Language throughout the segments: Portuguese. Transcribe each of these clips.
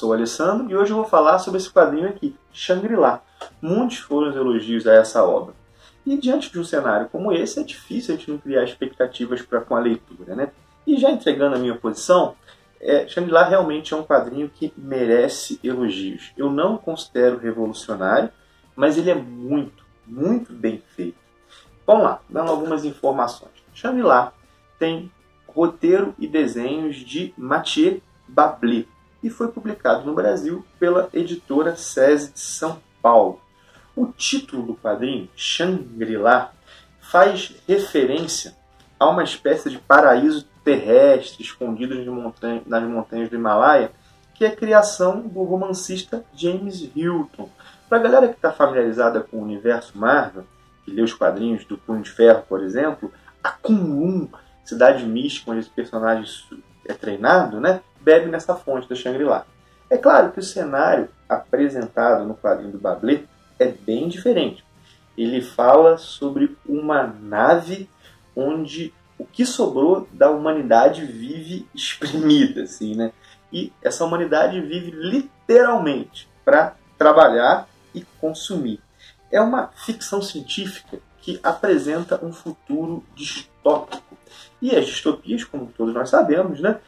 Sou o Alessandro e hoje eu vou falar sobre esse quadrinho aqui, Shangri-La. Muitos foram os elogios a essa obra. E diante de um cenário como esse, é difícil a gente não criar expectativas para com a leitura, né? E já entregando a minha posição, é, Shangri-La realmente é um quadrinho que merece elogios. Eu não considero revolucionário, mas ele é muito, muito bem feito. Vamos lá, dando algumas informações. Shangri-La tem roteiro e desenhos de Mathieu Bablé, e foi publicado no Brasil pela editora SESI de São Paulo. O título do quadrinho, Shangri-La, faz referência a uma espécie de paraíso terrestre escondido nas montanhas do Himalaia, que é a criação do romancista James Hilton. Para a galera que está familiarizada com o universo Marvel, que lê os quadrinhos do Punho de Ferro, por exemplo, a Kunlun, cidade mística onde esse personagem é treinado, né? Bebe nessa fonte da Shangri-La. É claro que o cenário apresentado no quadrinho do Bablé é bem diferente. Ele fala sobre uma nave onde o que sobrou da humanidade vive exprimida, assim, né? E essa humanidade vive literalmente para trabalhar e consumir. É uma ficção científica que apresenta um futuro distópico. E as distopias, como todos nós sabemos, né,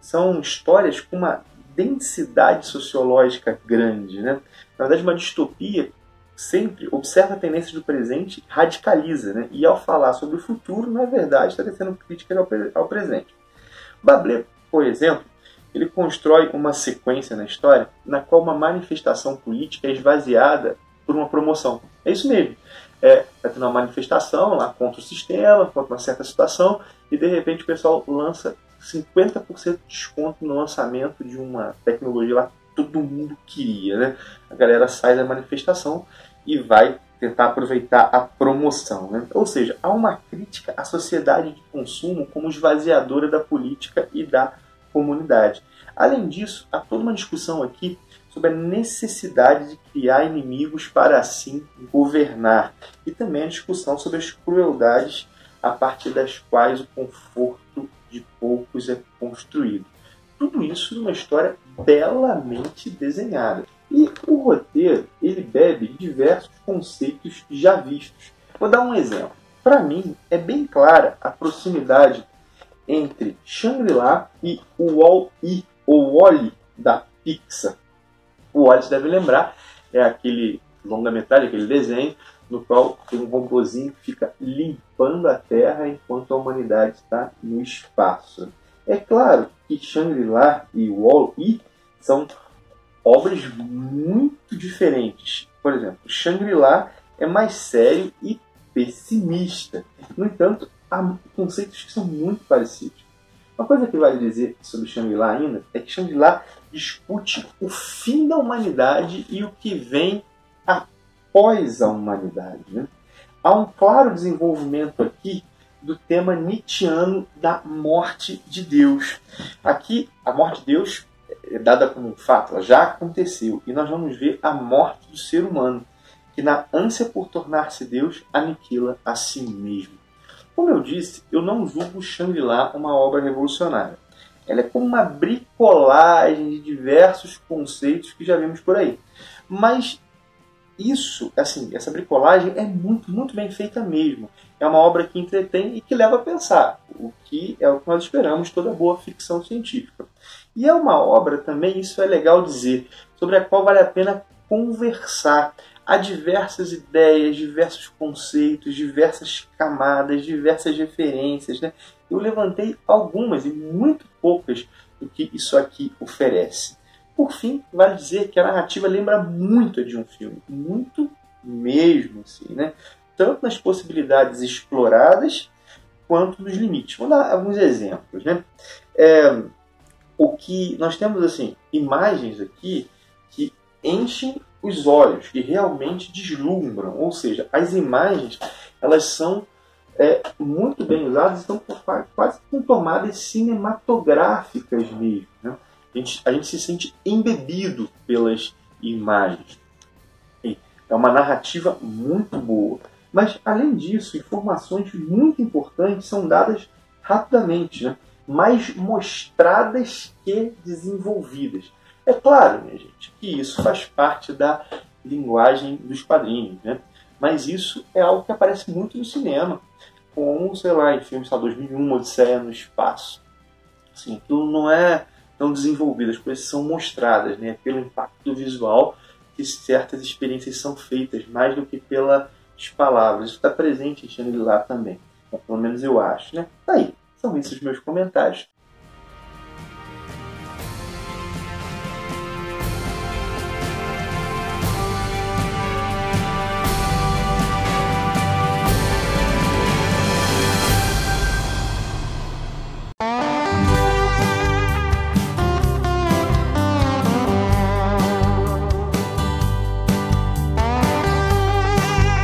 são histórias com uma densidade sociológica grande. Né? Na verdade, uma distopia sempre observa tendências do presente radicaliza. Né? E ao falar sobre o futuro, na verdade, está tecendo críticas ao, ao presente. Bablé, por exemplo, ele constrói uma sequência na história na qual uma manifestação política é esvaziada por uma promoção. É isso mesmo. É, tendo uma manifestação lá contra o sistema, contra uma certa situação, e de repente o pessoal lança 50% de desconto no lançamento de uma tecnologia lá que todo mundo queria, né? A galera sai da manifestação e vai tentar aproveitar a promoção, né? Ou seja, há uma crítica à sociedade de consumo como esvaziadora da política e da comunidade. Além disso, há toda uma discussão aqui sobre a necessidade de criar inimigos para assim governar e também a discussão sobre as crueldades a partir das quais o conforto de poucos é construído. Tudo isso numa história belamente desenhada. E o roteiro ele bebe diversos conceitos já vistos. Vou dar um exemplo. Para mim, é bem clara a proximidade entre Shangri-La e o Wall-E, ou Wally da Pixar. O Wally, deve lembrar, é aquele longa-metragem, aquele desenho, no qual tem um robôzinho que fica limpando a Terra enquanto a humanidade está no espaço. É claro que Shangri-La e Wall-E são obras muito diferentes. Por exemplo, Shangri-La é mais sério e pessimista. No entanto, há conceitos que são muito parecidos. Uma coisa que vale dizer sobre Shangri-La ainda é que Shangri-La discute o fim da humanidade e o que vem após a humanidade. Né? Há um claro desenvolvimento aqui do tema nietzschiano da morte de Deus. Aqui, a morte de Deus é dada como um fato, ela já aconteceu, e nós vamos ver a morte do ser humano, que na ânsia por tornar-se Deus, aniquila a si mesmo. Como eu disse, eu não julgo Shangri-La uma obra revolucionária. Ela é como uma bricolagem de diversos conceitos que já vimos por aí. Mas isso, assim, essa bricolagem é muito, muito bem feita mesmo. É uma obra que entretém e que leva a pensar, o que é o que nós esperamos toda boa ficção científica. E é uma obra também, isso é legal dizer, sobre a qual vale a pena conversar. Há diversas ideias, diversos conceitos, diversas camadas, diversas referências. Né? Eu levantei algumas e muito poucas do que isso aqui oferece. Por fim, vale dizer que a narrativa lembra muito de um filme, muito mesmo, assim, né? tanto nas possibilidades exploradas quanto nos limites. Vou dar alguns exemplos. Né? É, o que nós temos assim imagens aqui que enchem os olhos, que realmente deslumbram, ou seja, as imagens elas são é, muito bem usadas, estão quase com tomadas cinematográficas mesmo. Né? A, gente, a gente se sente embebido pelas imagens. É uma narrativa muito boa. Mas, além disso, informações muito importantes são dadas rapidamente, né? mais mostradas que desenvolvidas. É claro, minha gente, que isso faz parte da linguagem dos quadrinhos, né? mas isso é algo que aparece muito no cinema, como, sei lá, em filmes, sei 2001, Odisseia no Espaço. Assim, aquilo não é tão desenvolvido, as coisas são mostradas né? pelo impacto visual que certas experiências são feitas, mais do que pelas palavras. Isso está presente em Shangri-La também. pelo menos eu acho, né? Tá aí. São esses meus comentários.